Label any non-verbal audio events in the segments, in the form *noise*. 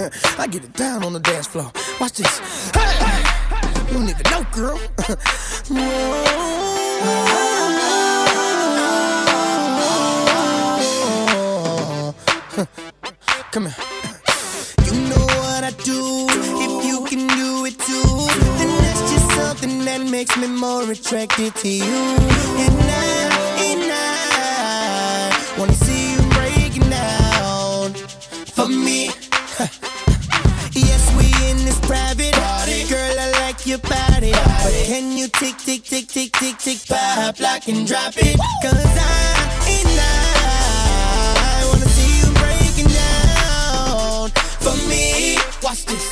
*laughs* I get it down on the dance floor. Watch this. Hey! You don't even know, girl. *laughs* *laughs* Come here. You know what I do. If you can do it too, then that's just something that makes me more attracted to you. And I, and I wanna see pop, lock and drop it? Cause I, and I wanna see you breaking down for me. Watch this.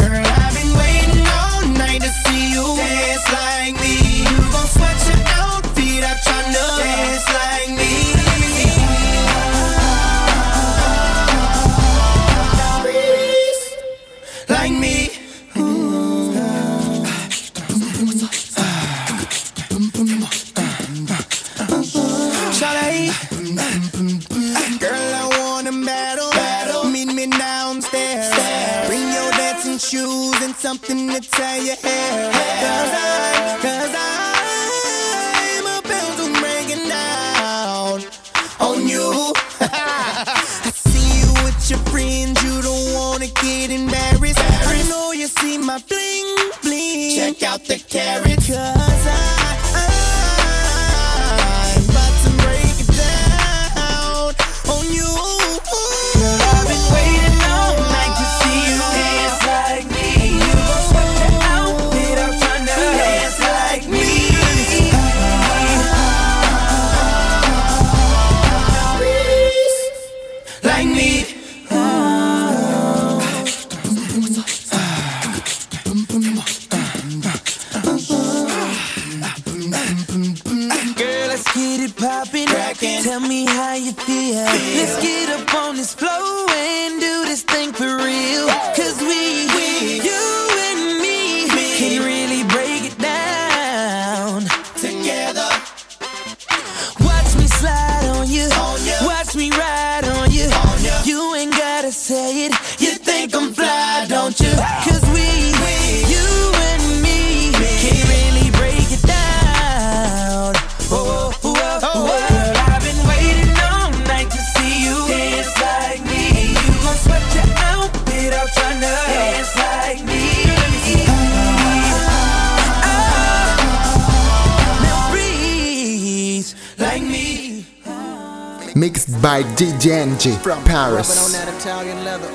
By DJ from Rubbing on Paris. that Italian leather.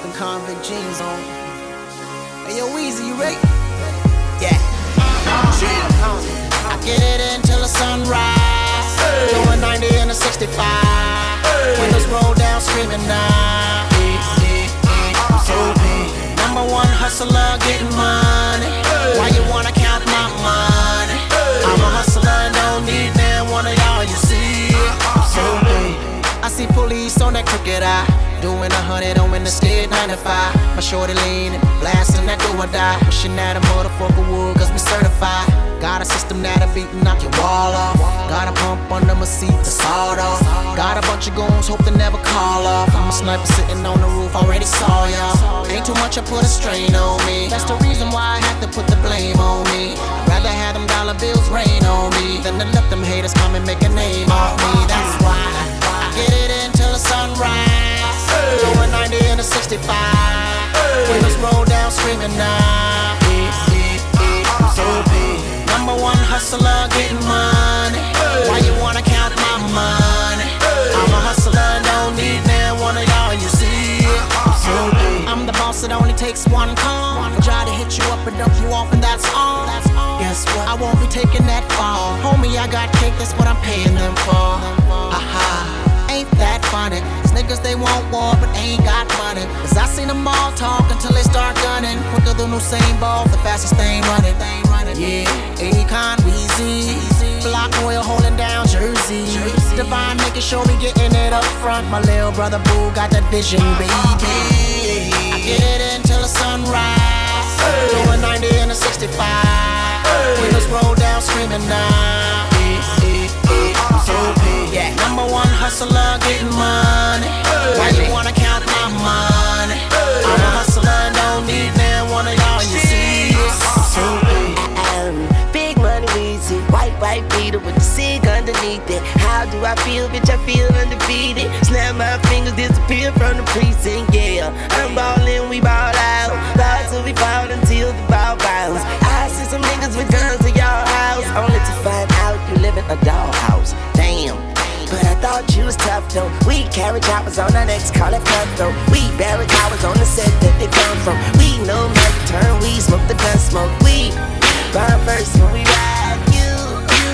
Them convict jeans on. Hey, yo, Weezy, you ready? Yeah. I get it until the sunrise. Doing 90 and a 65. Windows roll down, screaming now. Number one hustler, getting money. Why you wanna count my money? I'm a hustler, don't need I see police on that crooked eye. Doing a hundred on the skid 95. My shorty leaning, blasting that do or die. Wishing that a motherfucker would, cause we certified. Got a system that'll beat and knock your wall off. Got a pump under my seat to sawed off. Got a bunch of goons, hope they never call off. I'm a sniper sitting on the roof, already saw y'all. Ain't too much, I put a strain on me. That's the reason why I had to put the blame on me. I'd rather have them dollar bills rain on me than to let them haters come and make a name off me. That's why the sunrise. Doing 90 and a 65. Windows roll down, screaming now. Uh-huh. So big. Number one hustler, getting money. Why you wanna count my money? I'm a hustler, don't need man one of y'all. You see it? So big. I'm the boss, it only takes one call. I Try to hit you up and dump you off, and that's all. Guess what? I won't be taking that fall. Homie, I got cake, that's what I'm paying them for. Ain't These niggas, they want war, but ain't got money. Cause I seen them all talk until they start gunning. Quicker than Usain Bolt, the fastest thing running. Yeah, Akon, Weezy. Block Royal holding down Jersey. Divine making sure we getting it up front. My little brother Boo got that vision, baby. I get it until the sunrise. Doing 90 and a 65. Windows roll down, screaming now. So. Number one hustler getting money. Why you wanna count my money? I'm a hustler, don't need man, one of y'all you see. So um, big money easy, white white beater with the cig underneath it. How do I feel, bitch? I feel undefeated. Snap my fingers, disappear from the precinct. Yeah, I'm ballin', we ball out, ball till we fall until the ball bounce. I see some niggas with guns at y'all house, only to find out you livin' a dog. You was tough though. We carry choppers on our necks, call it cutthroat. We bury cowards on the set that they come from. We know to turn, we smoke the gun smoke. We burn first when we ride you.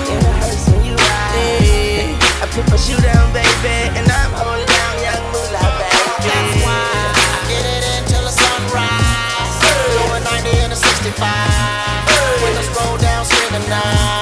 And it hurts when you ride. I put my shoe down, baby, and I'm holding down young moolah, baby. That's why I get it until the sunrise. Going 90 and a 65. Windows roll down, screaming now. So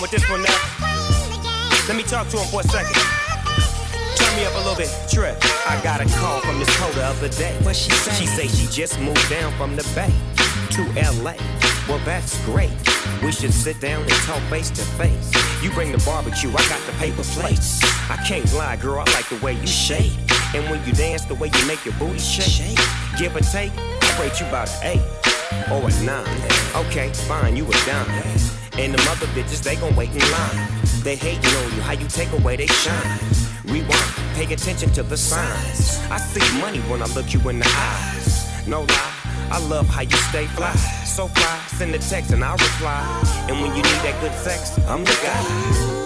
With this one now. Let me talk to him for a second. Turn me up a little bit. Trip. I got a call from this hoe the other day. What she say? She say she just moved down from the Bay to LA. Well, that's great. We should sit down and talk face to face. You bring the barbecue, I got the paper plates. I can't lie, girl, I like the way you shake. And when you dance, the way you make your booty shake. Give or take, I rate you about an eight or a nine. Okay, fine, you a dime. And the mother bitches, they gon' wait in line. They hating on you, how you take away they shine. Rewind, pay attention to the signs. I see money when I look you in the eyes. No lie, I love how you stay fly. So fly, send a text and I'll reply. And when you need that good sex, I'm the guy.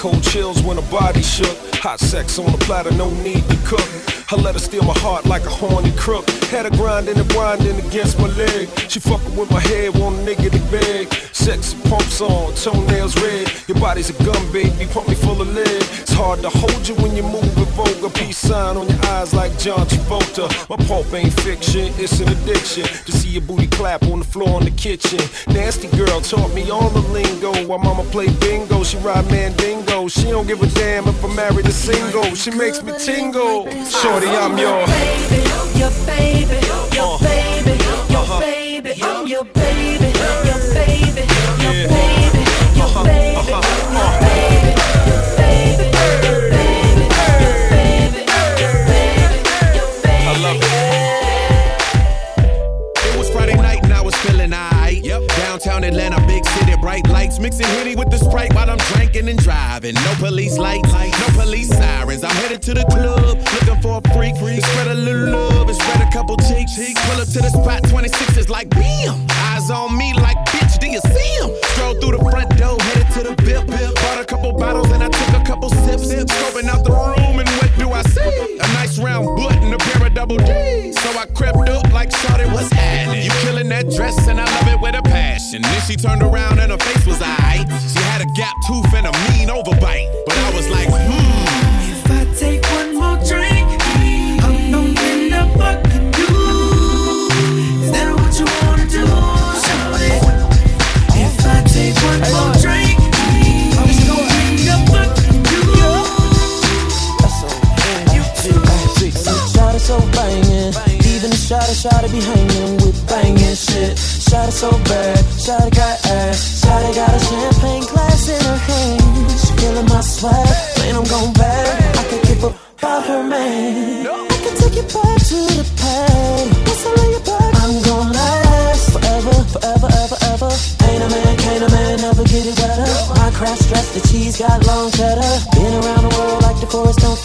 Cold chills when her body shook. Hot sex on the platter, no need to cook. I let her steal my heart like a horny crook. Had her grinding and grinding against my leg. She fucking with my head, want a nigga to beg. Sexy pumps on, toenails red. Your body's a gun, baby, pump me full of lead. It's hard to hold you when you move with vulgar. Peace sign on your eyes like John Travolta. My pulp ain't fiction, it's an addiction. To see your booty clap on the floor in the kitchen. Nasty girl taught me all the lingo. While mama play bingo, she ride mandingo. She don't give a damn if I'm married or single. She makes me tingle. Shorty Shorty, I'm your baby, your baby, your uh-huh. baby, your uh-huh. baby, I'm your baby, Uh-huh. Uh-huh. your baby, your baby, your baby, your baby, your baby, your baby, your baby, your baby. I love it. It was Friday night and I was feeling alright. Yep. Downtown Atlanta, big city, bright lights, mixing Henny with the Sprite while I'm drinking and driving. No police lights, no police sirens. I'm headed to the club, looking for a freak. Spread a little love and spread a couple cheeks. Pull up to the spot, 26 is like bam. Eyes on me like bitch, do you see him? Stroll through the front door, headed to the VIP. Bought a couple bottles and I took a couple sips. Scoping out the room and what do I see? A nice round butt and a pair of double D's. So I crept up like Shawty was happening. You killing that dress and I love it with a passion. Then she turned around and her face was alright. She had a gap tooth and a mean overbite. But I was like, hmm. Shot of shot be hanging with banging shit. Shot it so bad, shot it got ass, shot it got a champagne glass in her hand. She killing my swag, man I'm going back. I can keep up about her man. I can take you back to the past. Once I lay you back, I'm gonna last forever, forever, ever, ever. Ain't a man, can't a man ever get it better. My craft stress, the cheese got long cheddar. Been around the world like the forest don't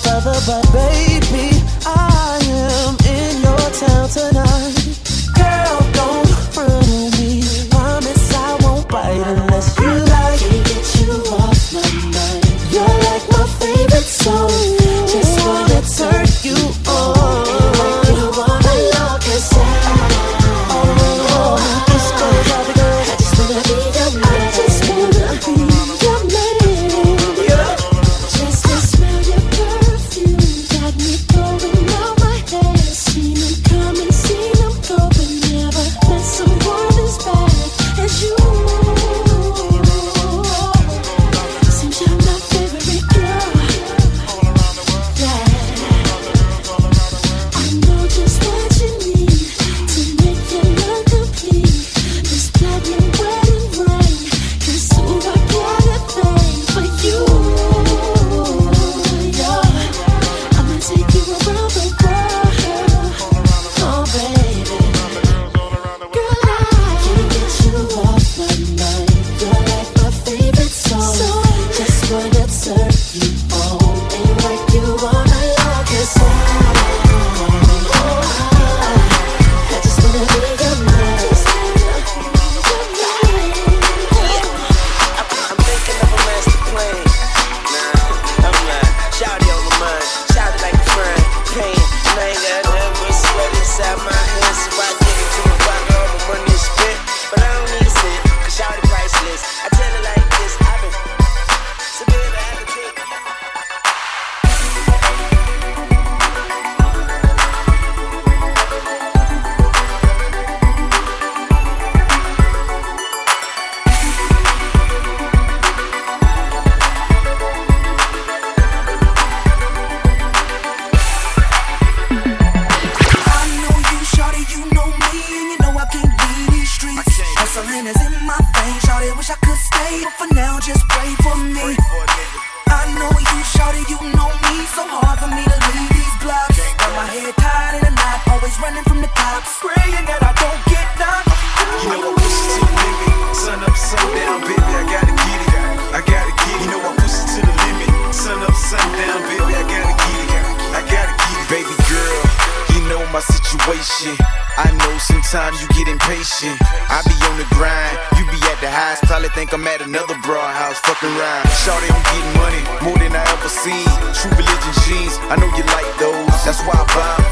you get impatient. I be on the grind, you be at the highs. Probably think I'm at another broad house, fucking rhyme. Shawty, I'm getting money, more than I ever seen. True religion jeans, I know you like those. That's why I buy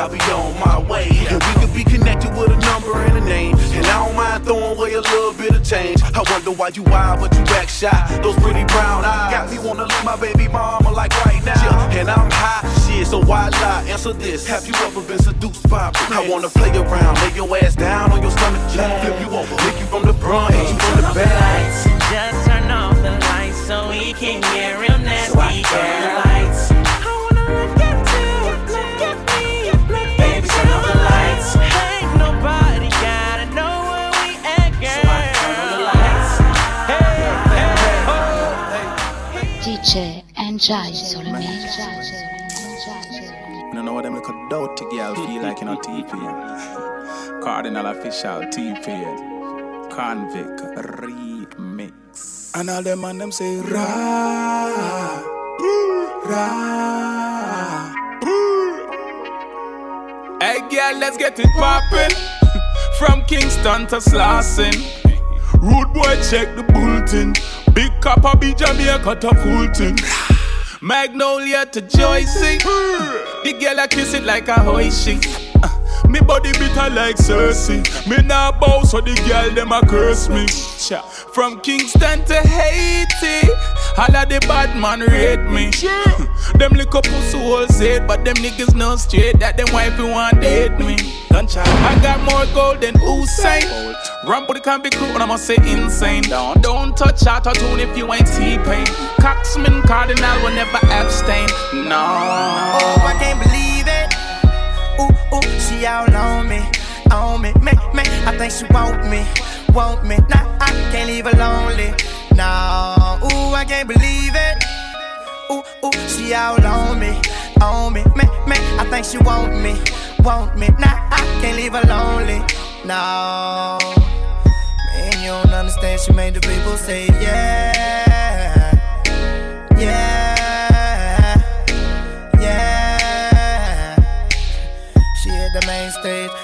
I'll be on my way. And we could be connected with a number and a name. And I don't mind throwing away a little bit of change. I wonder why you wild but you back shy. Those pretty brown eyes Got me wanna leave my baby mama like right now. And I'm high, shit, so why lie? Answer this, have you ever been seduced by a I wanna play around, lay your ass down on your stomach. Flip you over, lick you from the front, hit you from the back. Just turn off the lights so we can get real nasty, So DJ Enjoy sur le. You don't know what them little dirty girl feel like in a TP. Kardinal Offishall TP. Convict remix. And all them and them say ra ra. Hey girl, let's get it poppin'. From Kingston to Slauson. Rude boy, check the bulletin. Big copper be Jamaica to Fulton. Magnolia to Joycey. The girl I kiss it like a hoishi. Me body bitter like Cersei. Me nah bow so the girl them a curse me. Cha. From Kingston to Haiti, all of the bad man rate me. them little pussy holes said, but them niggas know straight that them wifey want date me. I got more gold than Usain. Run with the can crew and I'ma say insane. Don't, don't touch out a tune if you ain't T-Pain. Coxman Kardinal will never abstain. No. Oh, I can't believe. Ooh, ooh, she all on me, on me, me, me. I think she want me, want me. Nah, I can't leave her lonely. No, ooh, I can't believe it. Ooh, ooh, she all on me, on me, me, me. I think she want me, want me. Nah, I can't leave her lonely. No, man, you don't understand. She made the people say yeah, yeah,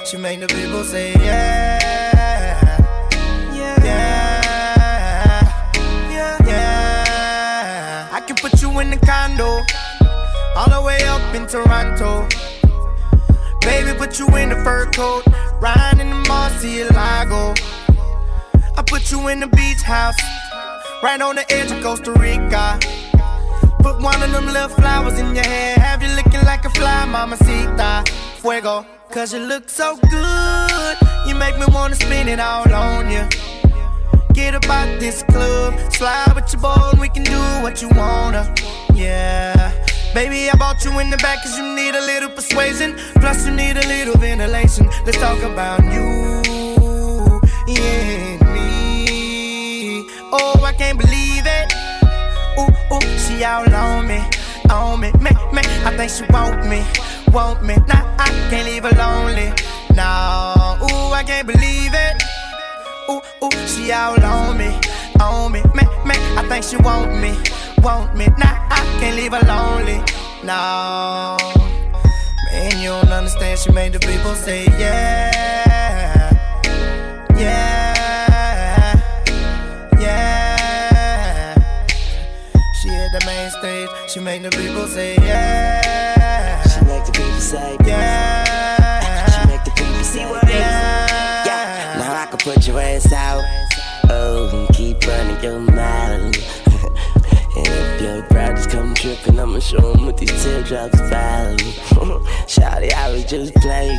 She made the people say yeah, yeah, yeah, yeah. I can put you in the condo, all the way up in Toronto. Baby, put you in the fur coat, riding in the Murcielago. I put you in the beach house, right on the edge of Costa Rica. Put one of them little flowers in your hair, have you looking like a fly, mamacita. Fuego, cause you look so good, you make me wanna spin it all on you. Get about this club, slide with your boy, and we can do what you wanna. Yeah. Baby, I bought you in the back cause you need a little persuasion. Plus, you need a little ventilation. Let's talk about you, and me. Oh, I can't believe. Ooh, she all on me, on me, me, me. I think she want me, want me. Nah, I can't leave her lonely. No, ooh, I can't believe it. Ooh, ooh, she all on me, on me, me, me. I think she want me, want me. Nah, I can't leave her lonely. No, man, you don't understand. She made the people say yeah, stage. She make the people say yeah. She make the people say yeah. She make the people say yeah. yeah. Now I can put your ass out. Oh, and keep running your mouth. *laughs* and if your just come tripping, I'ma show them what these teardrops about. *laughs* Shawty, I was just playing.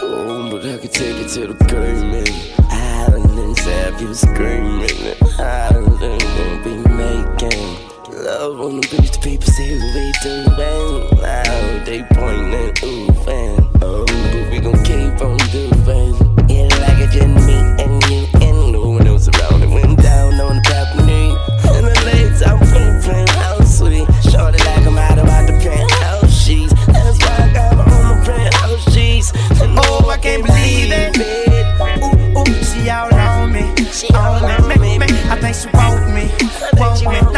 Oh, but I could take it to the grave, man island and have you screaming. I don't be making. Love on the beach, the people say we doing. Now they pointing, ooh, fan. Oh, but we gon' keep on doing. Yeah, like it just me and you and no one else around. It went down on the balcony. And the lights out moving, how sweet. Shorty like I'm out about the penthouse sheets. That's why I got on my penthouse sheets. And Oh, I can't believe it. Ooh, ooh, she all on me. She all on me, me. I think she want me, want me.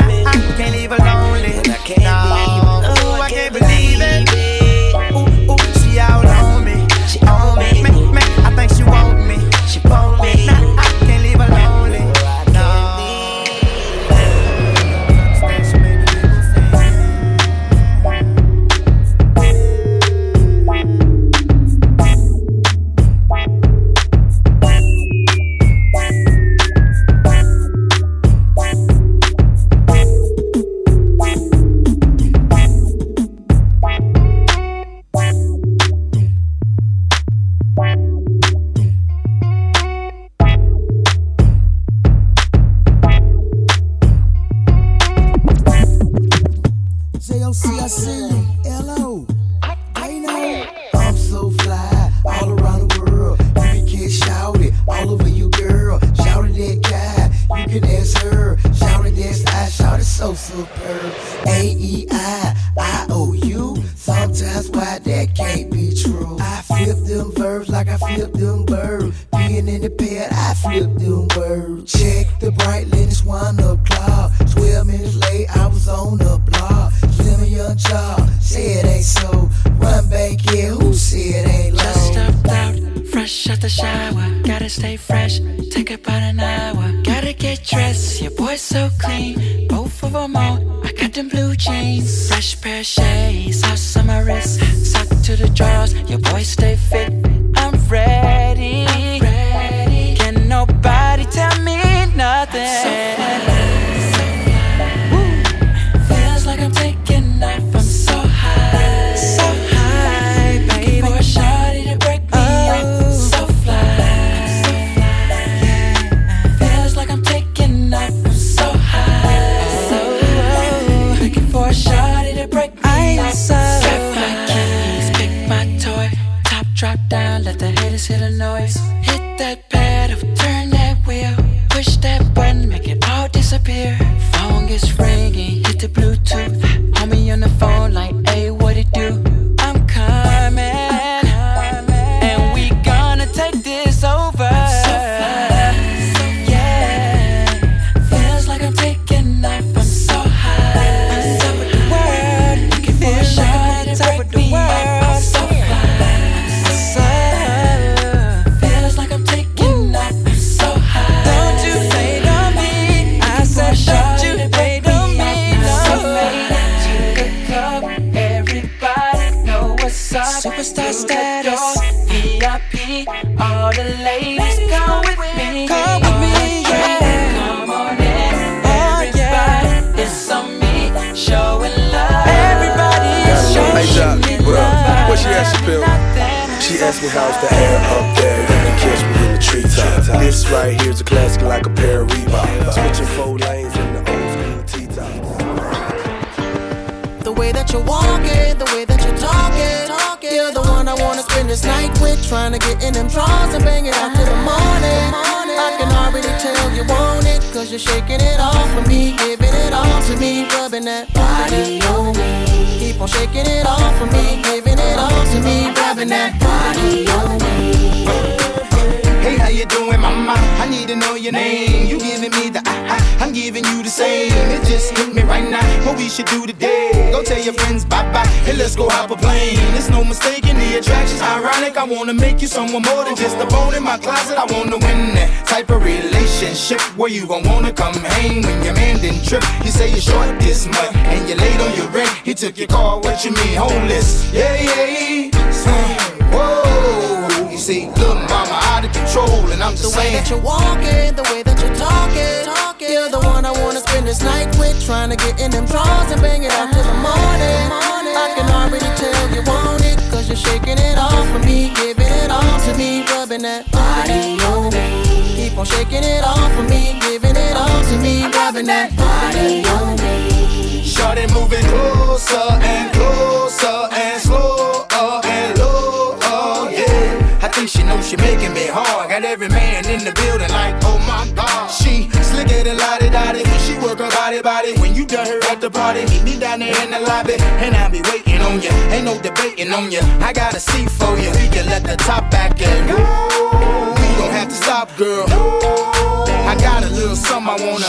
Get dressed, your boy's so clean. Both of them on, I got them blue jeans. Fresh pair of shades, house on my wrist. Sock to the drawers, your boy stay fit. I'm ready. Can you're shaking it off for me, giving it all to me, rubbing that body on me. Keep on shaking it off for me, giving it all to me, rubbing that body on me. Hey, how you doing, mama? I need to know your name. You giving me the ah ah, I'm giving you the same. It just hit me right now. What we should do today? Go tell your friends bye bye, and let's go hop a plane. There's no mistaking the attraction's ironic. I wanna make you someone more than just a bone in my closet. I wanna win that type of relationship where you gon' wanna come hang when your man didn't trip. You say you're short this month and you're late on your rent. He took your car. What you mean homeless? Yeah, yeah. yeah. Whoa. You see, little mama out of control, and I'm just The way saying. that you're walking, the way that you're talking, talking. You're the one I wanna spend this night with trying to get in them drawers and bang it out till the morning. I can already tell you want it, cause you're shaking it off for me, giving it all to me, rubbing that body on me. On shaking it off for me, giving it all to me, rubbing that body on me. Shorty moving closer and closer and slower and lower, yeah. I think she knows she making me hard. Got every man in the building like, oh my god. She slicker than lottie dottie when she work her body body. When you done her at the party, meet me down there in the lobby, and I'll be waiting on you. Ain't no debating on you. I got a seat for you. We can let the top back and go. Have to stop, girl. I got a little something I wanna.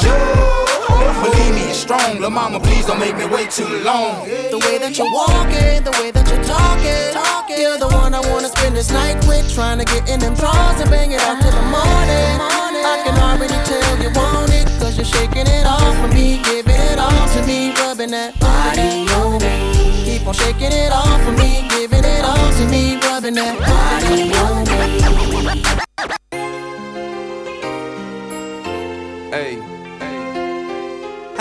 Believe me, it's strong. Lil' mama, please don't make me wait too long. The way that you're walking, the way that you're talking, talking. You're the one I wanna spend this night with, trying to get in them drawers and bang it out till the morning. I can already tell you want it, cause you're shaking it off for me, giving it all to me, rubbing that body on me. Keep on shaking it off for me, giving it all to me, rubbing that body on me.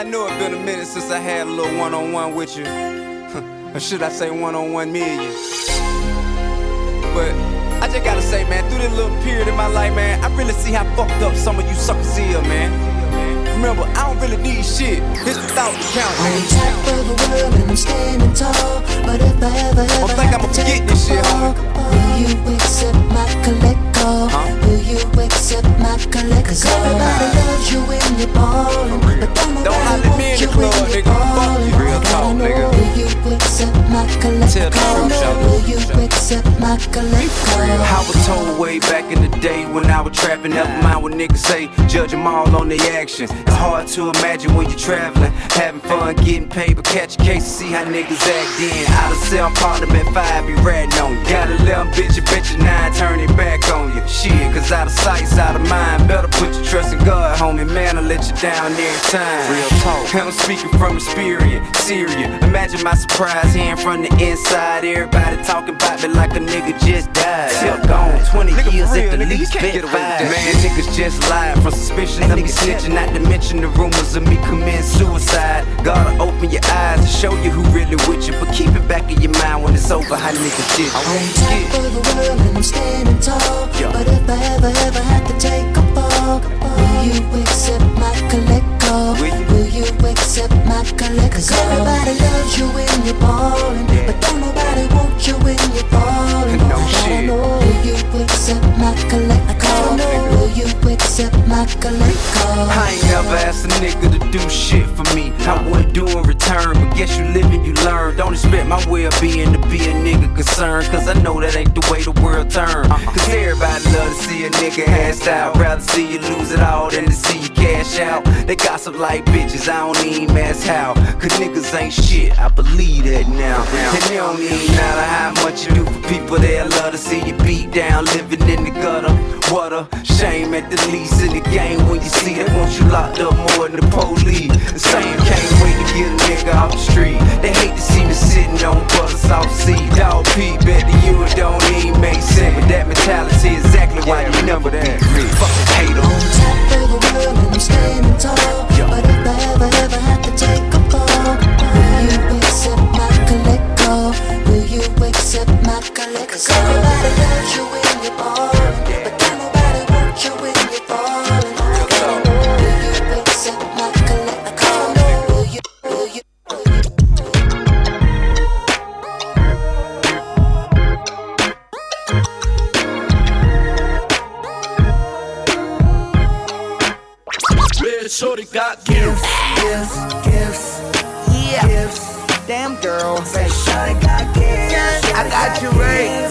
I know it's been a minute since I had a little one on one with you. *laughs* or should I say one on one million? But I just gotta say, man, through this little period in my life, man, I really see how fucked up some of you suckers here, man. Remember, I don't really need shit. This without the count, man. On top of the world and I'm standing tall. But if I ever, ever Don't think have I'ma to forget take this a shit, will you accept my collect call? Will you accept my collect Cause everybody loves you when you're ballin', but don't Don't nobody holler me in want you club, when you're ballin'. you. Real talk, nigga. Will you accept my collect Tell the call? truth, shout Will you accept my collect call? I was told way back in the day when I was trapping, never mind what niggas say, judge them all on their actions. It's hard to imagine when you're traveling, having fun, getting paid, but catch a case to see how niggas act then. Out of cell, Parliament 5 be ratting on you. Got a little bitch, a bitch, a nine, turn it back on you. Shit, cause out of sight, out of mind, better put your trust in God, homie, man, I'll let you down every time. Real talk. *laughs* I'm speaking from experience, serious. Imagine my surprise hearing from the inside, everybody talking about me like a nigga just died. Still gone, 20 Nigga, years real, at the nigga, least, can't get away with Man, niggas just lied from suspicion of me snitching, not to mention the rumors of me committing suicide. Gotta open your eyes to show you who really with you, but keep it back in your mind when it's over how niggas did. On top of the world and I'm standing tall. But if I ever, ever have to take a fall, will you accept my collect call? You accept my collect Cause everybody loves you when you're ballin', but don't nobody want you when you're ballin'. No I shit. gotta know, will you accept my collect call? Will you accept my collect call? I ain't never asked a nigga to do shit for me. I wouldn't do in return, but guess you live and you learn. Don't expect my well being to be a nigga concerned, cause I know that ain't the way the world turn. Cause everybody love to see a nigga ass out. Rather see you lose it all than to see you cash out. They got some like bitches, I don't even ask how. Cause niggas ain't shit, I believe that now. And it don't even matter how much you do for people that love to see you beat down, living in the gutter. What a shame at the least in the game when you see that want you locked up more than the police. The same can't wait to get a nigga off the street. They hate to see me sitting on butter soft seat. Dog P, bet to you it don't even make sense. But that mentality is exactly why you never be rich. Fucking hate 'em. On top of the world and I'm standing tall. But if I ever, ever have to take a fall, will you accept my collect call? Will you accept my collect Cause everybody loves you when you're ballin', Shorty got gifts. Gifts, gifts, yeah. Gifts. Damn girl, say Shawty got gifts. I got you right.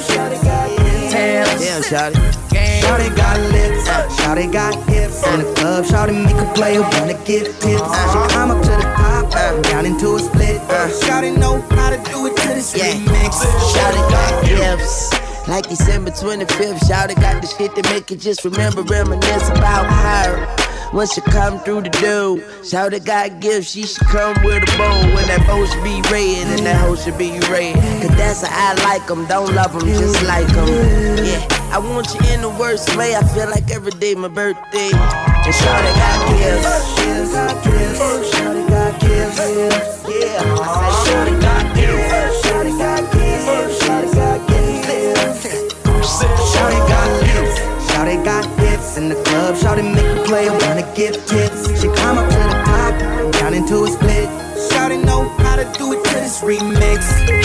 Damn, damn, Shawty. Shawty got lips, Shawty got hips. In the club, Shawty make a player wanna get tips. She climb up to the top, uh, down into a split. Uh, Shawty know how to do it to this remix. Shawty got gifts. Like December 25th, Shawty got the shit that make you just remember, reminisce about her. When she come through the door, Shawty got gifts, she should come with a bow. When that hoe should be red and that hoe should be red. Cause that's how I like 'em, don't love 'em, just like 'em. Yeah, I want you in the worst way, I feel like every day my birthday. And Shawty got gifts, gifts, gifts. Shawty got gifts, gifts, yeah. I said Shawty got gifts, Shawty got gifts, Shawty got gifts. Shawty got gifts, Shawty got in the club. Shawty make the player wanna give tips. She climb up to the top, down into a split. Shawty know how to do it to this remix.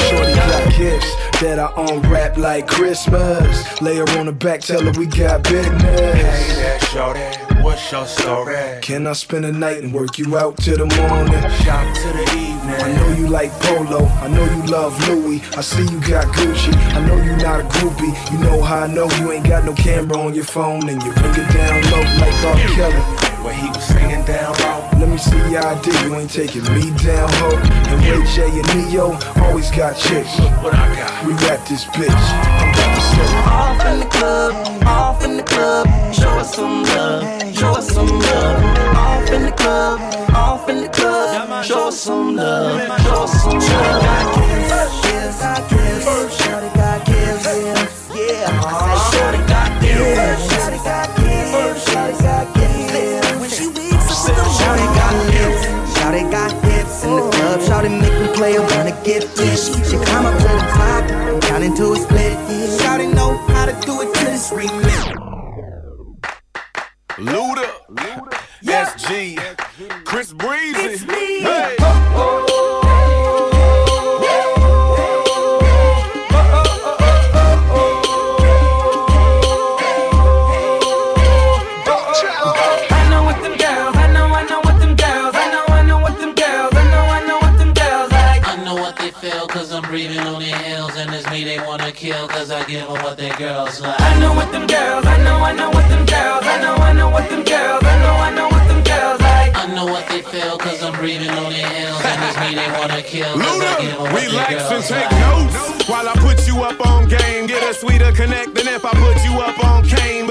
Shorty got gifts that I unwrap like Christmas. Lay her on the back, tell her we got business. Hey there, shorty, what's your story? Can I spend the night and work you out till the morning? Shop to the evening. I know you like Polo, I know you love Louis. I see you got Gucci, I know you not a groupie. You know how I know you ain't got no camera on your phone and you bring it down low like R. Kelly. Where he was singing down low. Let me see your ID, you ain't taking me down, ho. And Ray J and Neo always got chicks. Look what I got. We rap this bitch. I'm about to say. Off in the club, off in the club. Show us some love, show us some love. Off in the club, off in the club. Show us some love, show us some love. Shawty got gifts, gifts, gifts. Shawty got gifts, gifts, yeah. I said uh-huh. Shawty got gifts, me wanna get tips. She climb up to the top, down into a split. Shawty know how to do it to this remix. Luda, SG, Chris Breezy. It's me. Hey. I kill cause I give them what their girls like I know what them girls, I know, I know what them girls, I know, I know what them girls, I know, I know what them girls like. I know what they feel cause I'm breathing on their heels And it's me they wanna kill cause I give them what their Relax and take like notes while I put you up on game. Get a sweeter connect than if I put you up on cane.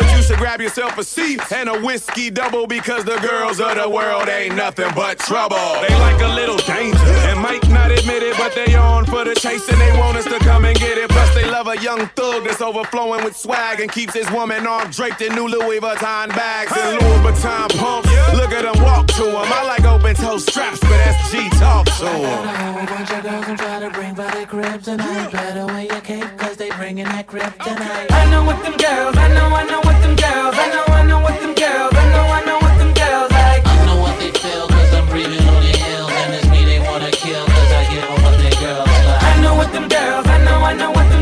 But you should grab yourself a seat and a whiskey double because the girls of the world ain't nothing but trouble. They like a little danger and might not admit it, but they on for the chase and they want us to come and get it. Plus they love a young thug that's overflowing with swag and keeps his woman arm draped in new Louis Vuitton bags and Louis Vuitton pumps. Look at them walk to him. I like open toe straps, but SG talk to I him. got a whole bunch of girls I'm trying to bring by the crib tonight Better wear your cape cause they bringing that crib tonight I know what them girls, I know, I know what them girls, I know, I know what them girls, I know, I know what them girls like. I know what they feel cause I'm breathing on their heels And it's me they wanna kill cause I give them what their girls. Like I know what them girls, I know, I know what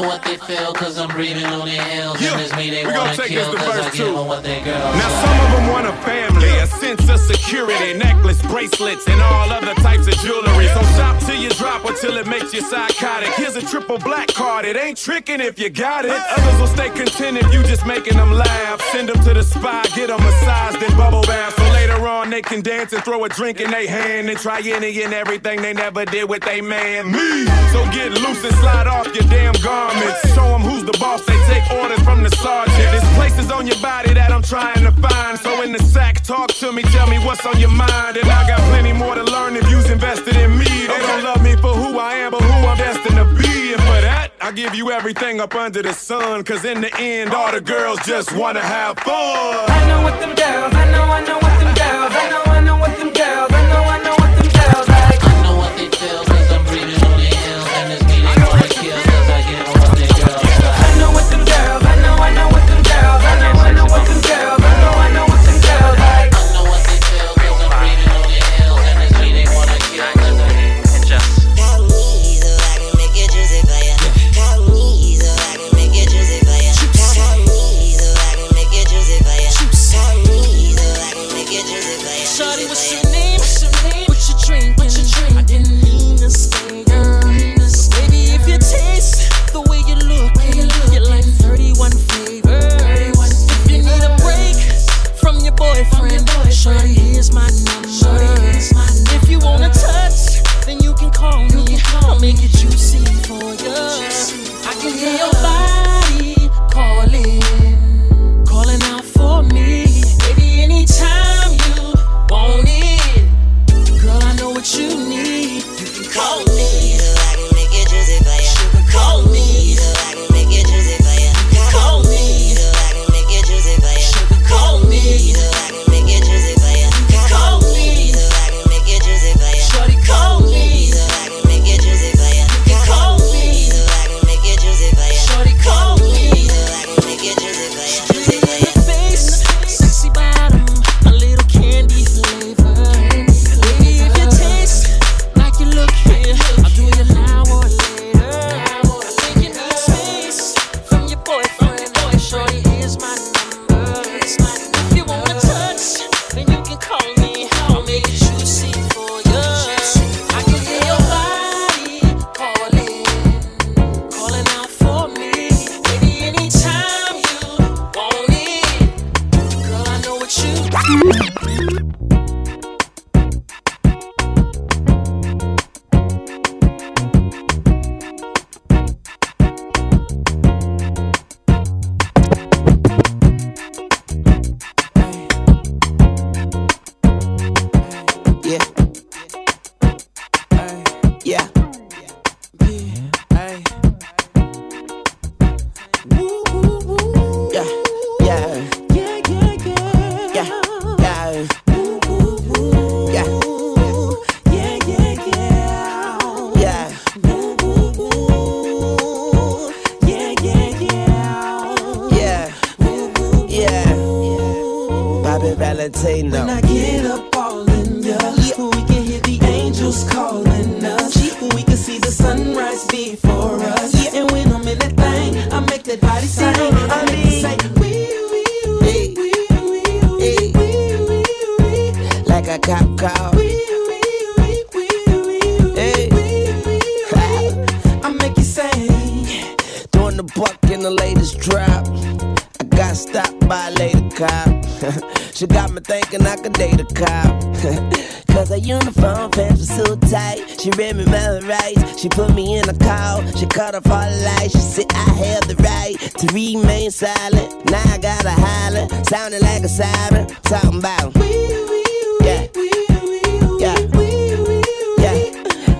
know what they feel cause I'm breathing on their heels And it's me they we gonna wanna take kill this to cause I verse give two. them what their girls Now like some of them want a family, a sense of security, necklace, bracelets, and all other types of jewelry. So shop till you drop or till it makes you psychotic. Here's a triple black card, it ain't tricking if you got it. Others will stay content if you just making them laugh. Send them to the spa, get them massaged and bubble bath. So later on they can dance and throw a drink in their hand and try any and everything they never did with they man. Me. So get loose and slide off your damn garments. Show them who's the boss, they take orders from the sergeant. There's places on your body that I'm trying to find. So in the sack, talk to me, tell me what's on your mind. And I got plenty more to learn if you's invested in me. They don't love me for who I am, but who I'm destined to be. And for that, I give you everything up under the sun. Cause in the end, all the girls just wanna have fun. I know what them girls, I know, I know what them girls, I know, I know what me in a call. She cut off all the lights. She said I have the right to remain silent. Now I gotta holler. Sounding like a siren. Talking about. Yeah. Yeah. Yeah.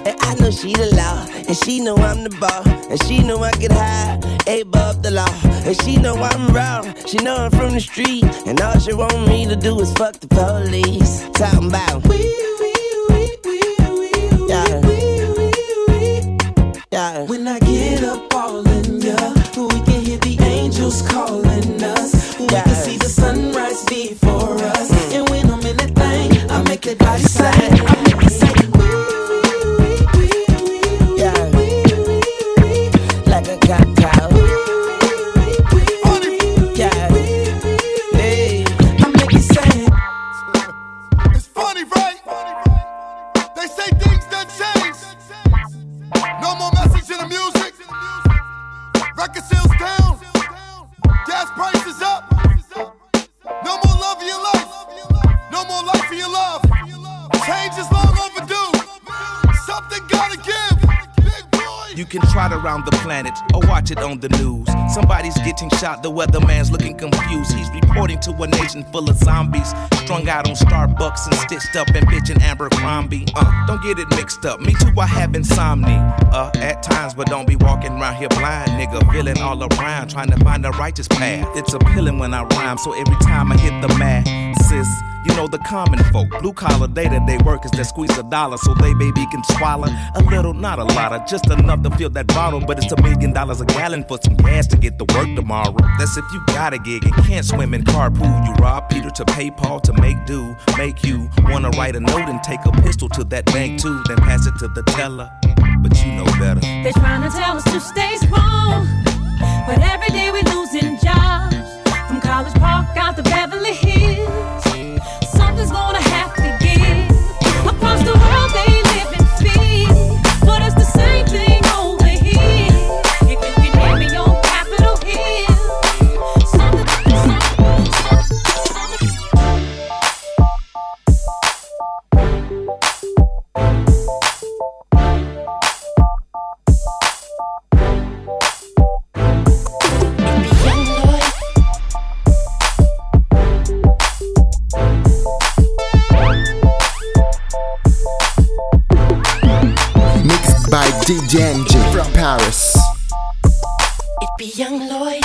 And I know she the law. And she know I'm the ball. And she know I get high. Above the law. And she know I'm wrong. She know I'm from the street. And all she want me to do is fuck the police. Talking about. Yeah. When I get up all in ya, we can hear the angels calling us. We can see the sunrise before us. Mm. And when I'm in that thing, I make that body sing. The weatherman's looking confused. He's reporting to a nation full of zombies, strung out on Starbucks and stitched up and Abercrombie. Uh, don't get it mixed up. Me too, I have insomnia. Uh, at times, but don't be walking around here blind, nigga. Feeling all around, trying to find the righteous path. It's appealing when I rhyme, so every time I hit the masses, you know the common folk. Blue collar day to day workers that squeeze a dollar so they baby can swallow a little, not a lot of, just enough to fill that bottle. But it's a million dollars a gallon for some gas to get to work tomorrow. That's if you got a gig and can't swim in carpool. You rob Peter to pay Paul to make do, make you wanna write a note and take a pistol to that bank too, then pass it to the teller. But you know better. They're trying to tell us to stay strong, but every day we're losing jobs. From College Park out to Beverly DJ NG from Paris. It be young Lloyd.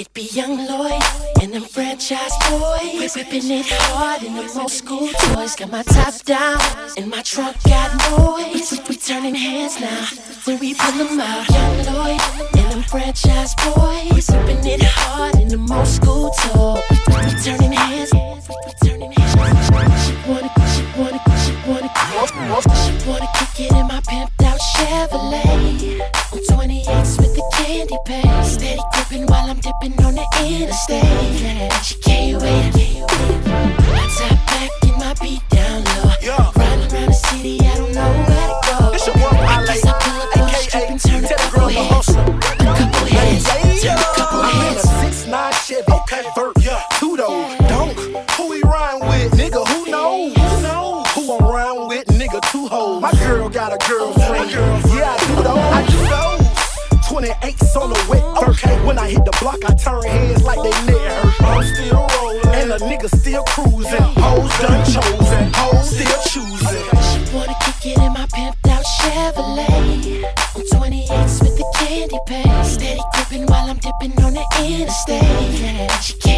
It be young Lloyd and them Franchise Boyz. We whipping it hard in them old school toys. Got my top down and my trunk got noise. We turning heads now when we pull them out. Young Lloyd and them Franchise Boyz. We whipping it hard in them old school toys. We turning heads. We turning heads. She wanna, she wanna, she wanna kick it in my pimped out Chevrolet. On 28s with the candy paint. Steady gripping while I'm dipping on the interstate. She can't wait. 28s on the wet Okay, when I hit the block, I turn heads like they near hurt. I'm still rolling, and a nigga still cruising. Hoes done chosen, hoes still choosing. She wanna kick it in my pimped out Chevrolet. On 28s with the candy paint. Steady gripping while I'm dipping on the interstate. She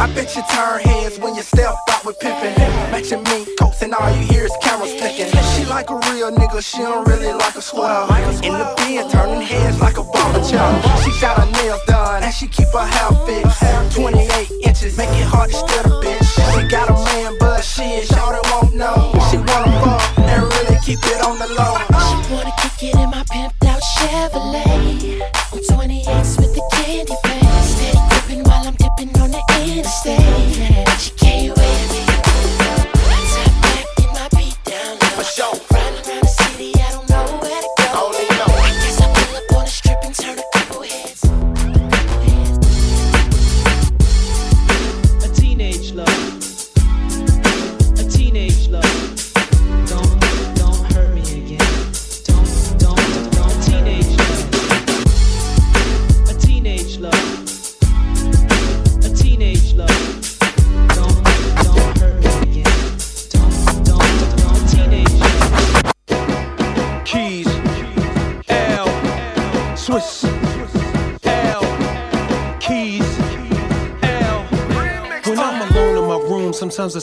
I bet you turn heads when you step out with pimpin'. Matching me, coats, and all you hear is cameras clicking. She like a real nigga, she don't really like a square. In the bed, turning heads like a barber child. She got her nails done, and she keep her hair fixed. 28 inches, make it hard to steal a bitch. She got a man, but she is y'all that won't know. She wanna fuck, and really keep it on the low.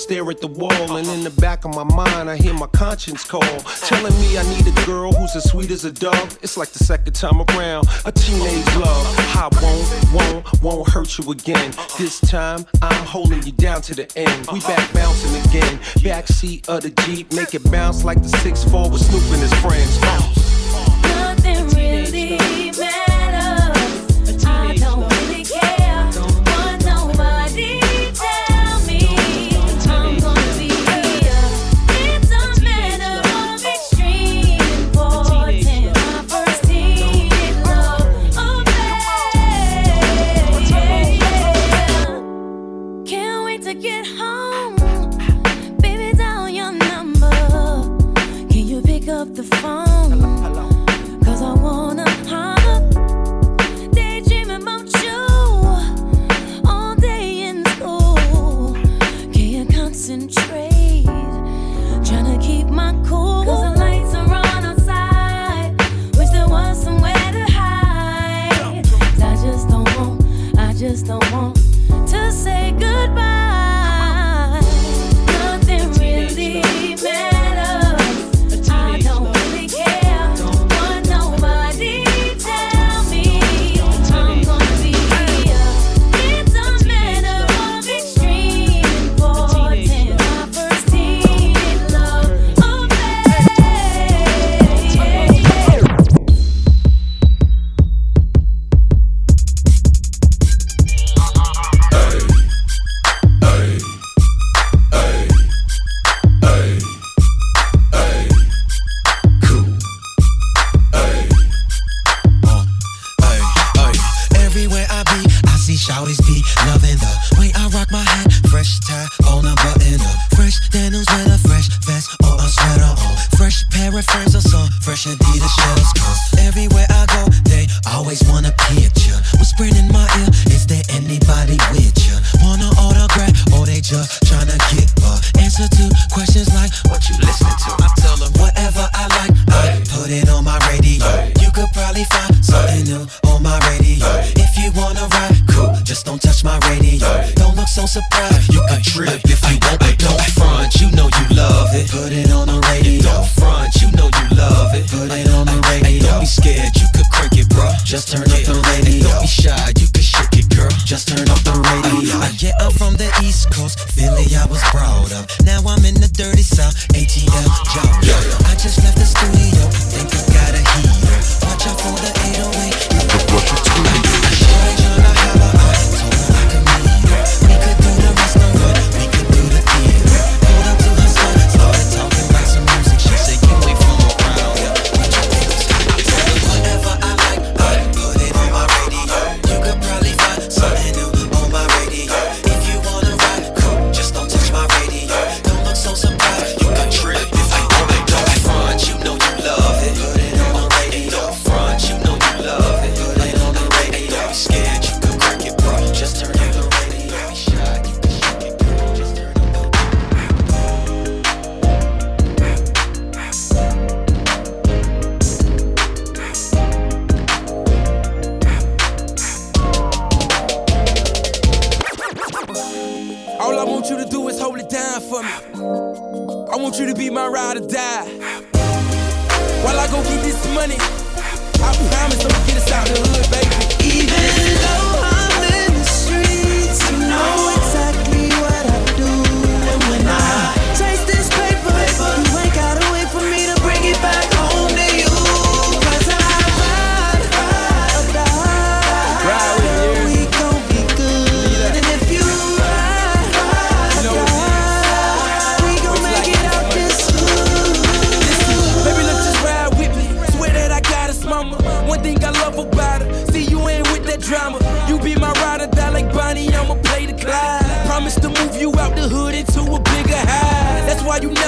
stare at the wall, and in the back of my mind, I hear my conscience call, telling me I need a girl who's as sweet as a dove. It's like the second time around, a teenage love. I won't, won't, won't hurt you again. This time, I'm holding you down to the end. We back bouncing again, backseat of the Jeep, make it bounce like the 6-4 with Snoop and his friends. Nothing really.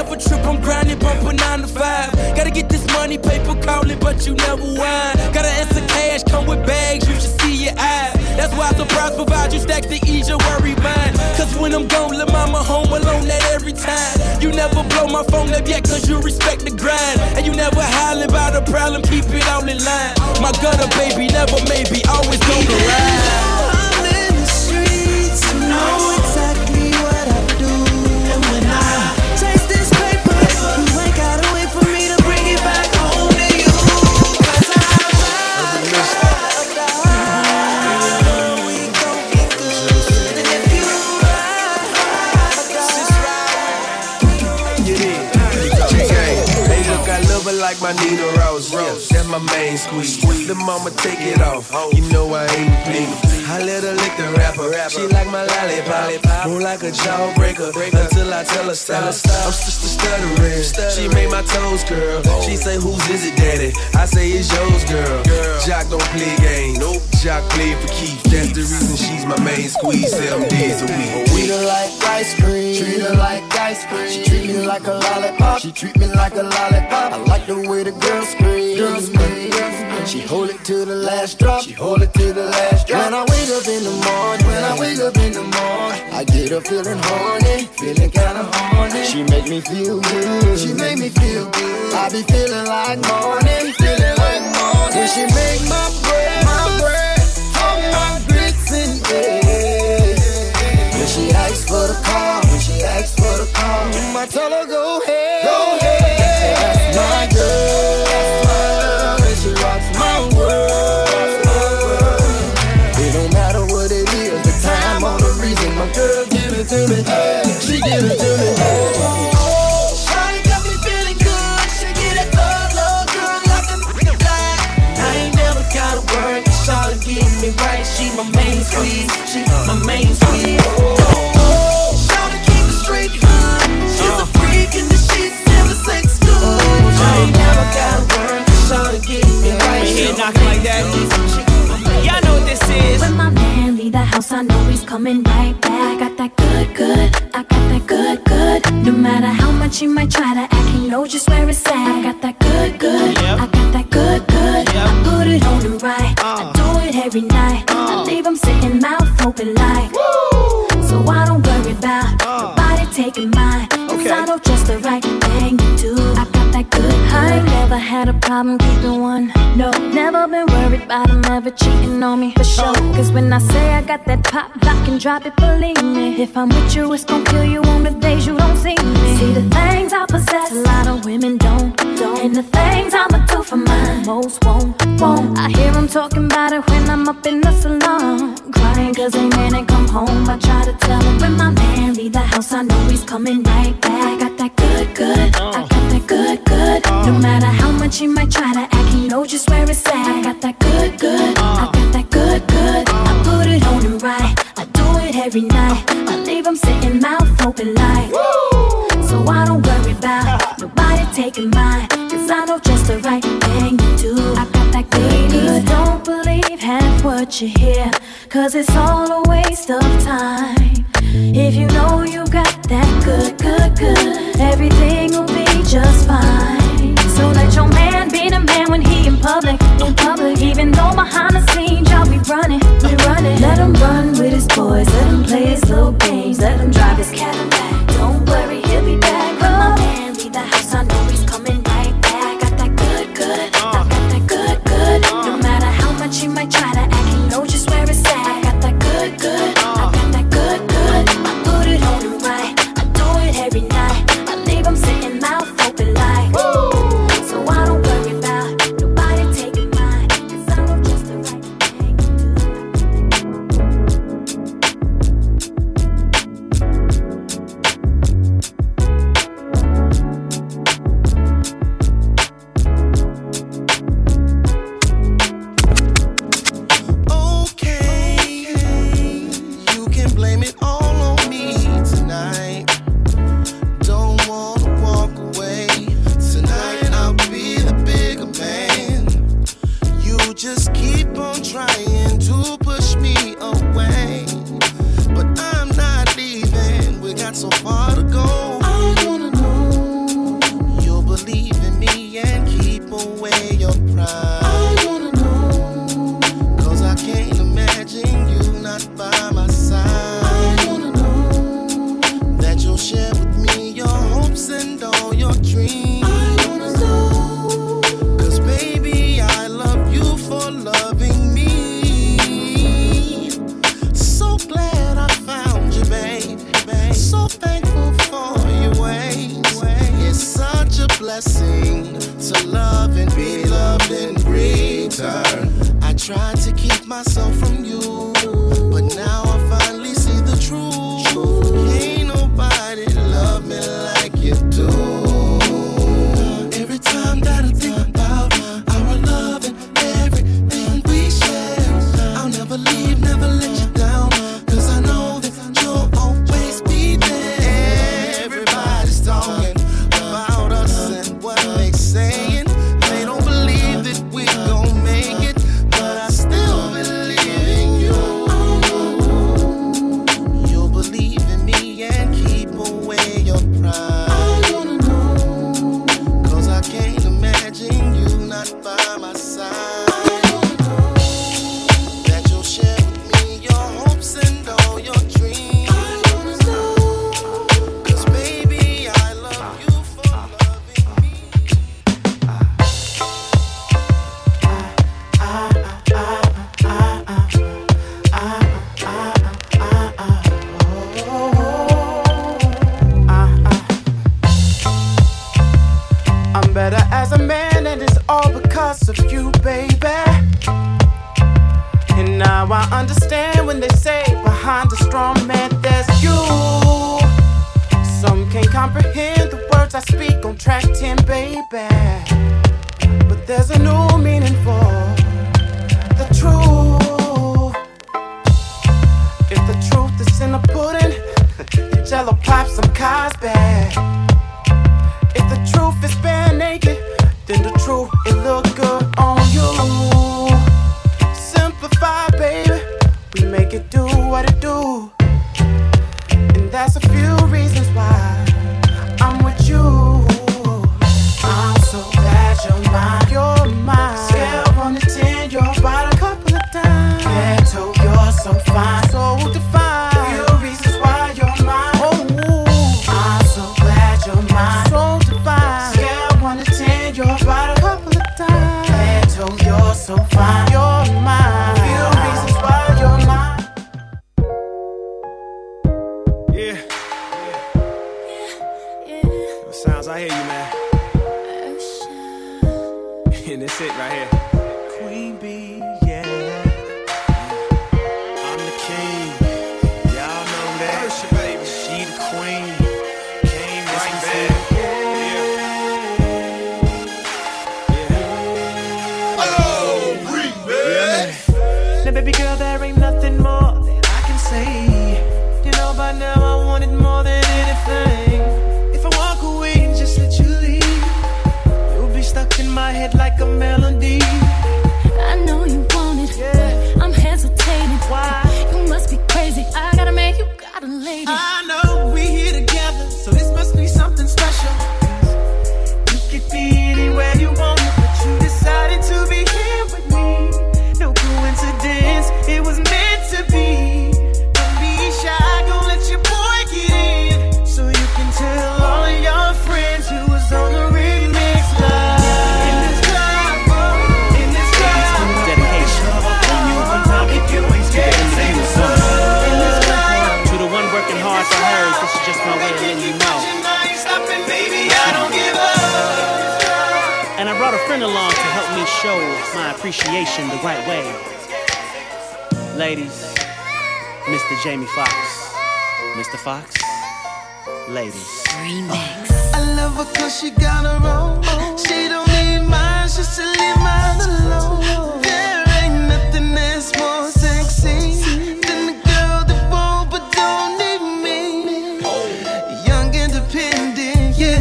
Never trip, I'm grinding, bumping nine to five. Gotta get this money, paper calling, but you never whine. Gotta answer cash, come with bags, you should see your eyes. That's why the surprise provide you stacks to ease your worry mind. Cause when I'm gone, let mama home alone that every time. You never blow my phone up yet, cause you respect the grind. And you never hollering about a problem, keep it all in line. My gutter, baby, never maybe, always gonna ride. I'm in the streets, you my Nina Rose. That's my main squeeze. The mama take it off. You know I ain't pleased. I let her lick the rapper. She like my lollipop. More like a jawbreaker. Until I tell her stop. I'm just a stuttering. She made my toes curl. She say, whose is it, daddy? I say, it's yours, girl. Joc don't play games. Nope. Joc play for keeps. That's the reason she's my main squeeze. Seven days a week. Treat her like ice cream. Treat her like ice cream. She treat me like a lollipop. She treat me like a lollipop. I like the way the girl scream. Girl scream. She hold it to the last drop. She hold it to the last drop. When I wake up in the morning, when I wake up in the morning, I get her feeling horny, feeling kinda horny. She make me feel good. She make me feel good. I be feeling like morning, feeling like morning. When she make my bread, my bread, all my grits eggs. When she asks for the car, when she asks for the car, I tell her go ahead, go right. She my main squeeze. She my main squeeze. I know he's coming right back. I Got that good, good. I got that good, good. No matter how much he might try to act, he knows just where it's at. I got that good, good. I got that good, good. I put it on the right. I uh. do it every night. I uh. leave him sitting mouth open like. So I don't worry about uh. nobody taking mine. Cause I know just the right I ain't never had a problem keeping one. No, never been worried about him ever cheating on me for sure. Oh. Cause when I say I got that pop, lock and drop it, believe me. If I'm with you, it's gon' kill you on the days you don't see me. See the things I possess, a lot of women don't. don't. And the things I'ma do for mine, most won't. Won't. I hear them talking about it when I'm up in the salon. Crying cause they man ain't come home. I try to tell him when my man leave the house, I know he's coming right back. I got that good, good. I oh. got that good, good. No matter how much he might try to act, he knows just where it's at. I got that good, good. I got that good, good. I put it on him right. I do it every night. I leave him sitting mouth open like. So I don't worry about *laughs* nobody taking mine. Cause I know just the right thing to do. I got that good, good. Don't believe half what you hear. Cause it's all a waste of time. If you know you got that good, good, good, everything will be just fine. So let your man be the man when he in public, in public. Even though behind the scenes y'all be running, we running. Let him run with his boys, let him play his little games, let him drive his Cadillac. just keep on trying.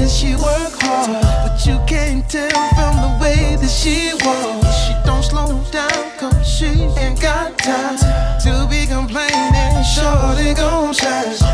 that she work hard, but you can't tell from the way that she walks. She don't slow down, cause she ain't got time to be complaining. Shorty gon' shine.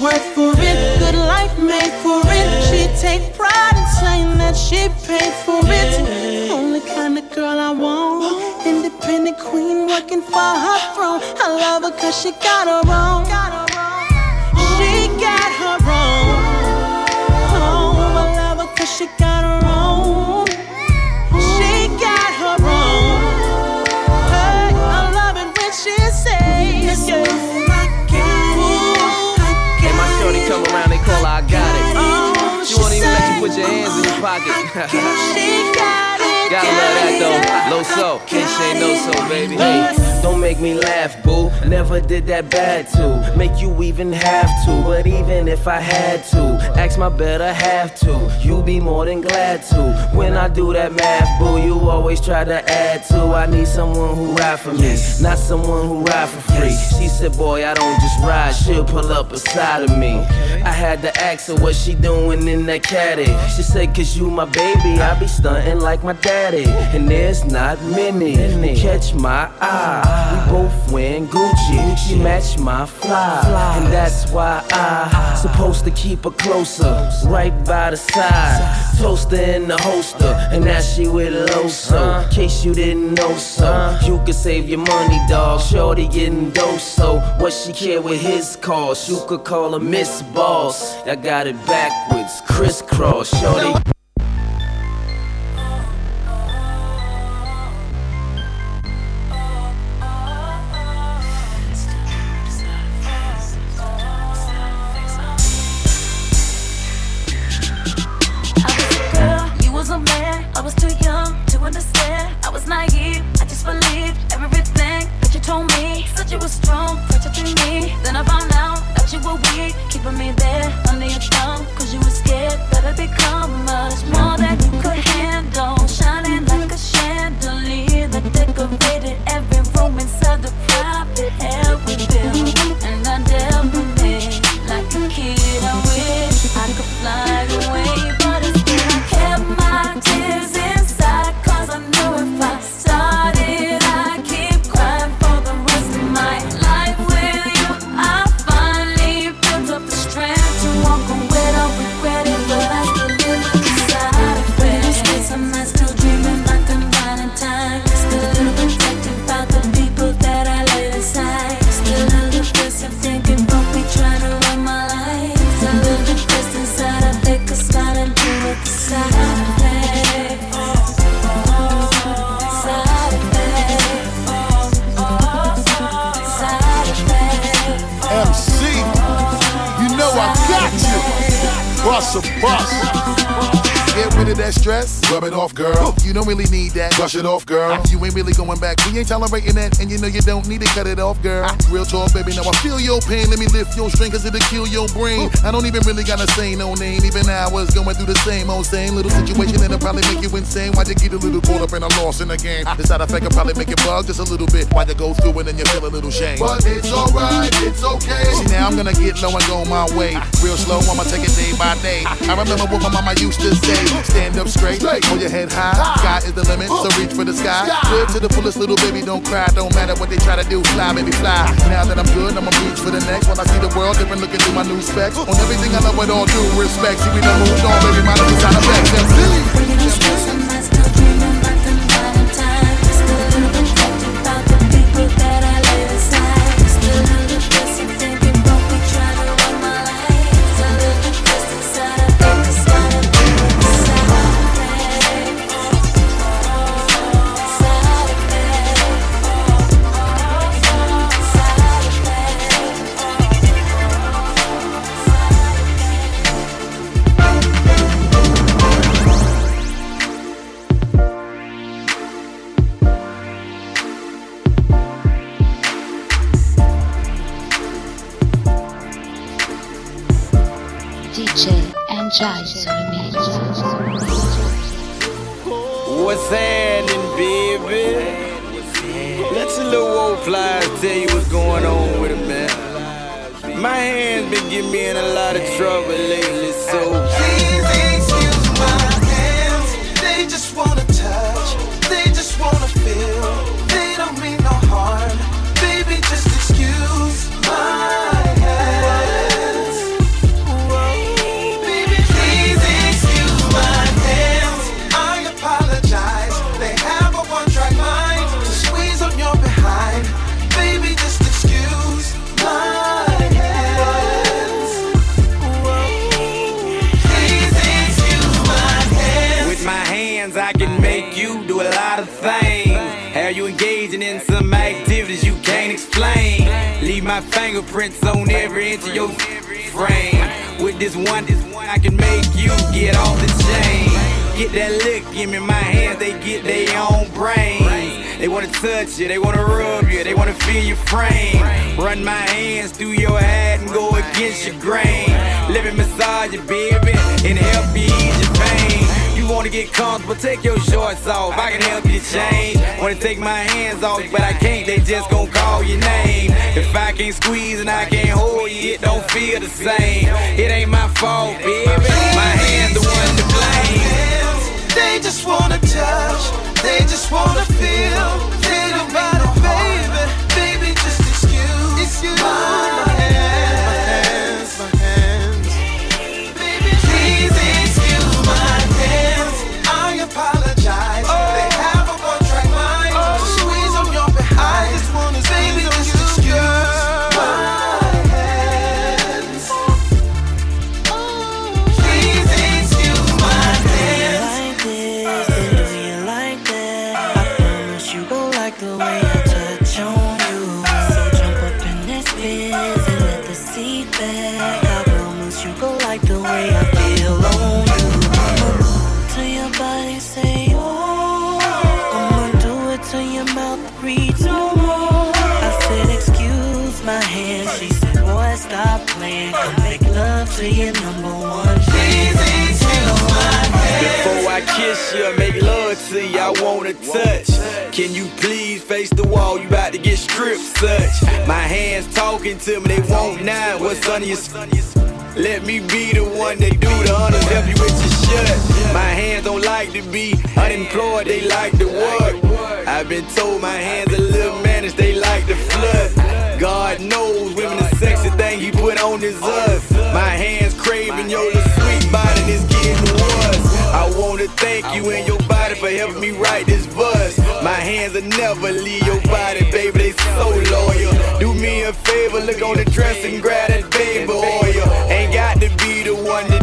work for real. Cash though. Low so, can't say no so, baby. Hey, don't make me laugh, boo. Never did that bad to make you even have to. But even if I had to, ask my better half to. You be more than glad to. When I do that math, boo, you always try to add to. I need someone who ride for me, not someone who ride for free. She said, boy, I don't just ride. She'll pull up beside of me. I had to ask her what she doing in that caddy. She said, cause you my baby, I be stunting like my daddy. And there's not many who catch my eye. We both win Gucci, she match my fly, and that's why I supposed to keep her closer, right by the side, toaster in the holster, and now she with Loso. Case you didn't know, so you could save your money, dog. Shorty getting dope, so what she care with his cause? You could call her Miss Boss. I got it backwards, crisscross, shorty. Back. We ain't tolerating that, and you don't need to cut it off, girl. Real talk, baby. Now I feel your pain. Let me lift your string, cause it'll kill your brain. I don't even really gotta say no name. Even I was going through the same old same little situation, and it'll probably make you insane. Why'd you get a little caught up in a lost in the game? The side effect will probably make you bug just a little bit. Why'd you go through it and you feel a little shame? But it's alright, it's okay. See, now I'm gonna get low and go my way. Real slow, I'ma take it day by day. I remember what my mama used to say stand up straight, hold your head high. Sky is the limit, so reach for the sky. Live to the fullest, little baby, don't cry. Don't matter what they try to do, fly, baby, fly. Now that I'm good, I'ma reach for the next. When I see the world different, looking through my new specs. On everything I love with all due respect. See, we done moved on, baby, my love is out of back. Been me in a lot of trouble lately, my fingerprints on every inch of your frame. With this one, this one I can make you get off the chain. Get that look give me, my hands they get their own brains. They wanna touch you, they wanna rub you, they wanna feel your frame. Run my hands through your head and go against your grain. Let me massage you, baby, and help you ease your pain. Wanna get comfortable, take your shorts off. I can help you change. Wanna take my hands off, but I can't. They just gon' call your name. If I can't squeeze and I can't hold you, it don't feel the same. It ain't my fault, baby. My hands the one to blame. They just wanna touch, they just wanna feel. They don't matter, baby. Baby, just excuse my touch. Can you please face the wall? You about to get stripped, such. My hands talking to me, they won't now. What's under your let me be the one they do the honors, help you with your shut. My hands don't like to be unemployed, they like to work. I've been told my hands a little managed, they like to flirt. God knows women the sexy thing he put on is us. My hands craving your I wanna thank you and your body for helping me write this verse. My hands will never leave your body, baby, they so loyal. Do me a favor, look on the dress and grab that baby oil. Ain't got to be the one to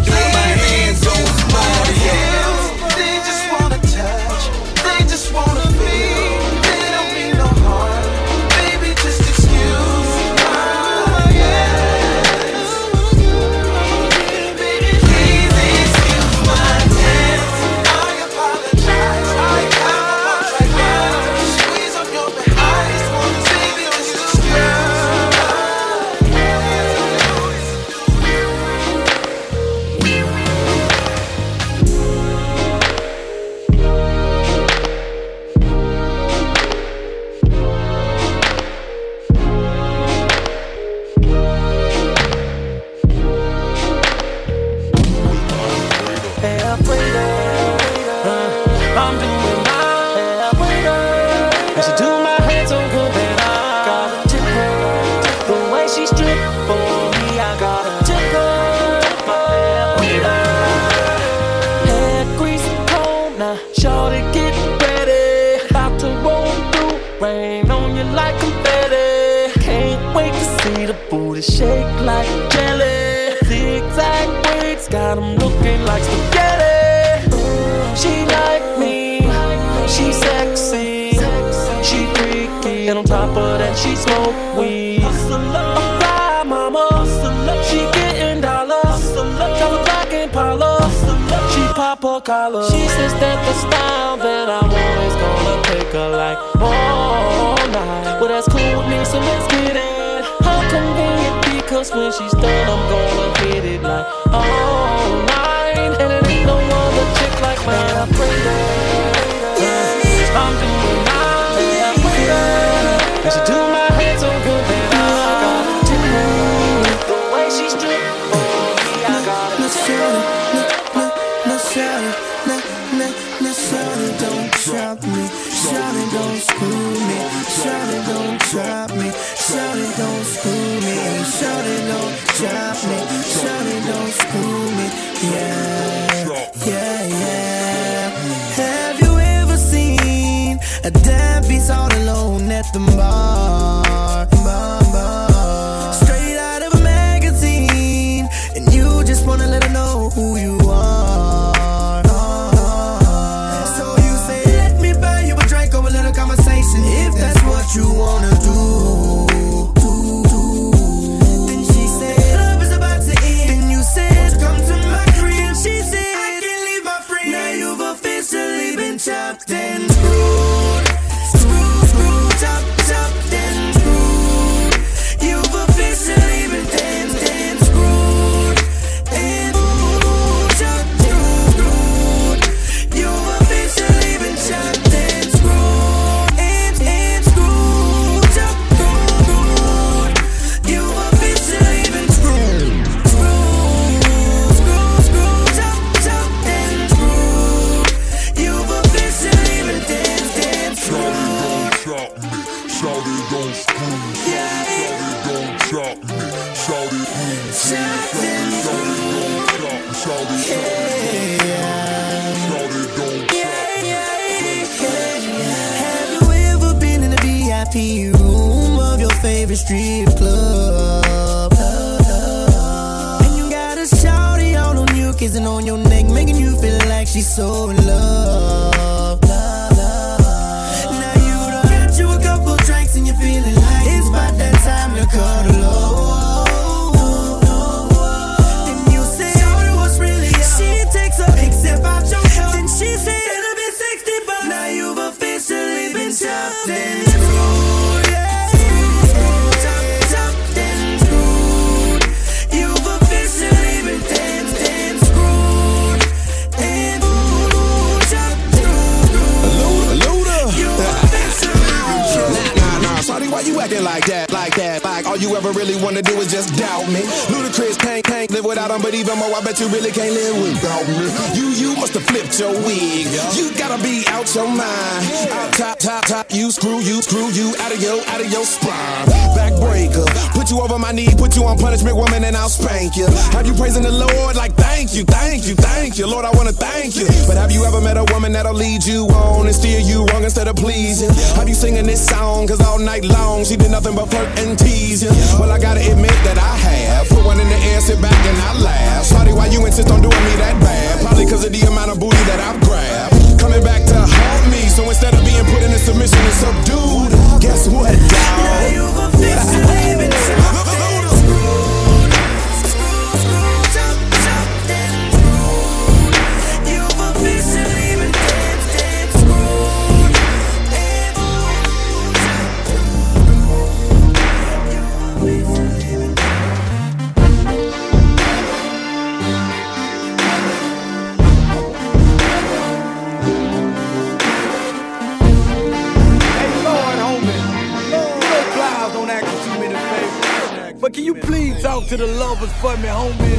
numbers for me, homie.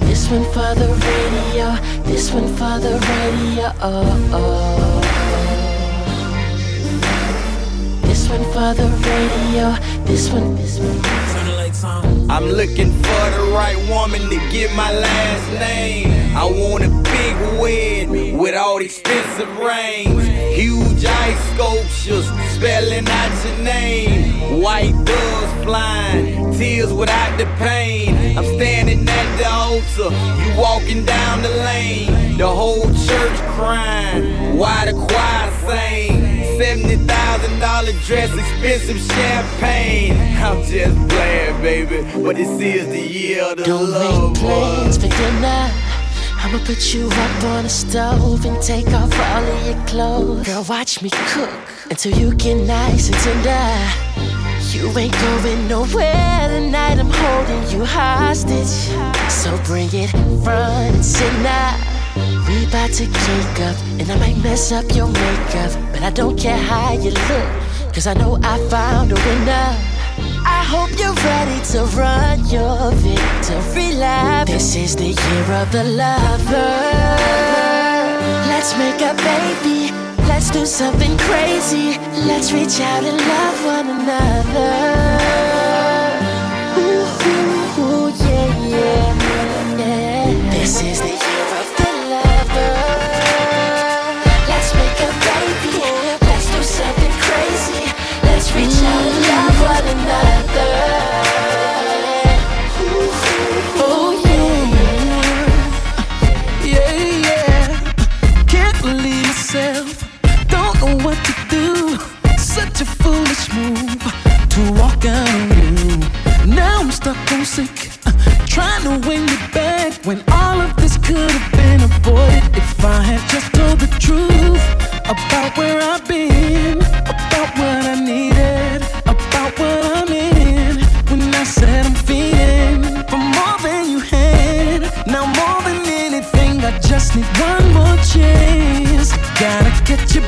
This one for the radio, this one for the radio. Oh, oh. This one for the radio, this one, this one. I'm looking for the right woman to get my last name. I want a big wedding with all expensive rings. Huge ice sculptures spelling out your name. White doves flying, tears without the pain. I'm standing at the altar, you walking down the lane. The whole church crying, why the choir sing? $70,000 dress, expensive champagne. I'm just playing, baby, but this is the year of the Don't love. make plans for dinner. I'ma put you up on the stove and take off all of your clothes. Girl, watch me cook until you get nice and tender. You ain't going nowhere tonight. I'm holding you hostage. So bring it front and center. We about to kick up, and I might mess up your makeup. But I don't care how you look, cause I know I found a winner. I hope you're ready to run your victory lap. This is the year of the lover. Let's make a baby. Let's do something crazy. Let's reach out and love one another. Ooh, ooh, ooh, yeah, yeah, yeah. This is the back when all of this could have been avoided if I had just told the truth about where I've been, about what I needed, about what I'm in. When I said I'm feeling for more than you had, now more than anything, I just need one more chance. Gotta get you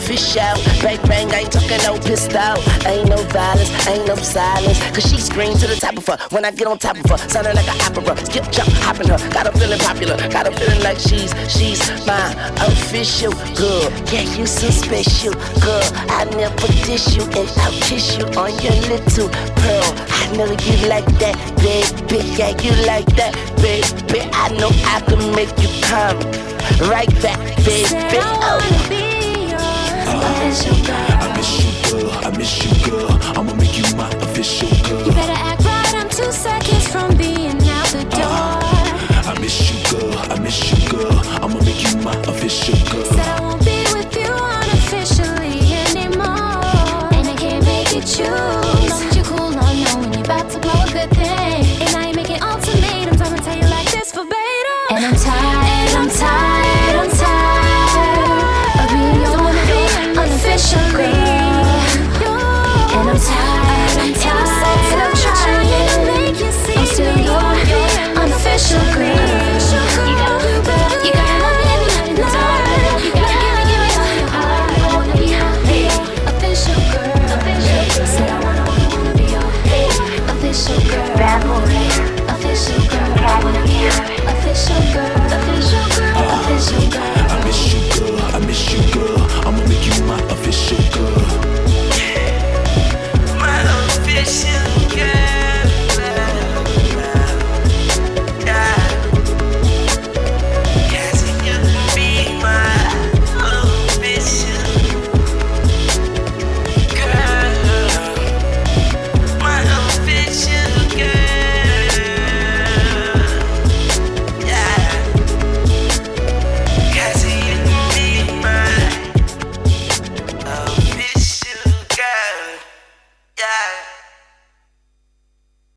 official. Bang bang, I ain't talking no pistol. Ain't no violence, ain't no silence. Cause she screams to the top of her when I get on top of her. Sounding like an opera. Skip, jump, hopping her. Got her feeling popular. Got her feeling like she's, she's my official girl. Yeah, you so special, girl. I never dish you and I'll kiss you on your little pearl. I know you like that, baby. Yeah, you like that, baby. I know I can make you come right back, baby. Oh. I miss you, girl. I miss you, girl. I'ma make you my official girl. I'm two seconds from being out the door. I miss you, girl. I miss you, girl. I'ma make you my official girl. I won't be with you unofficially anymore, and I can't make it you. Sugar.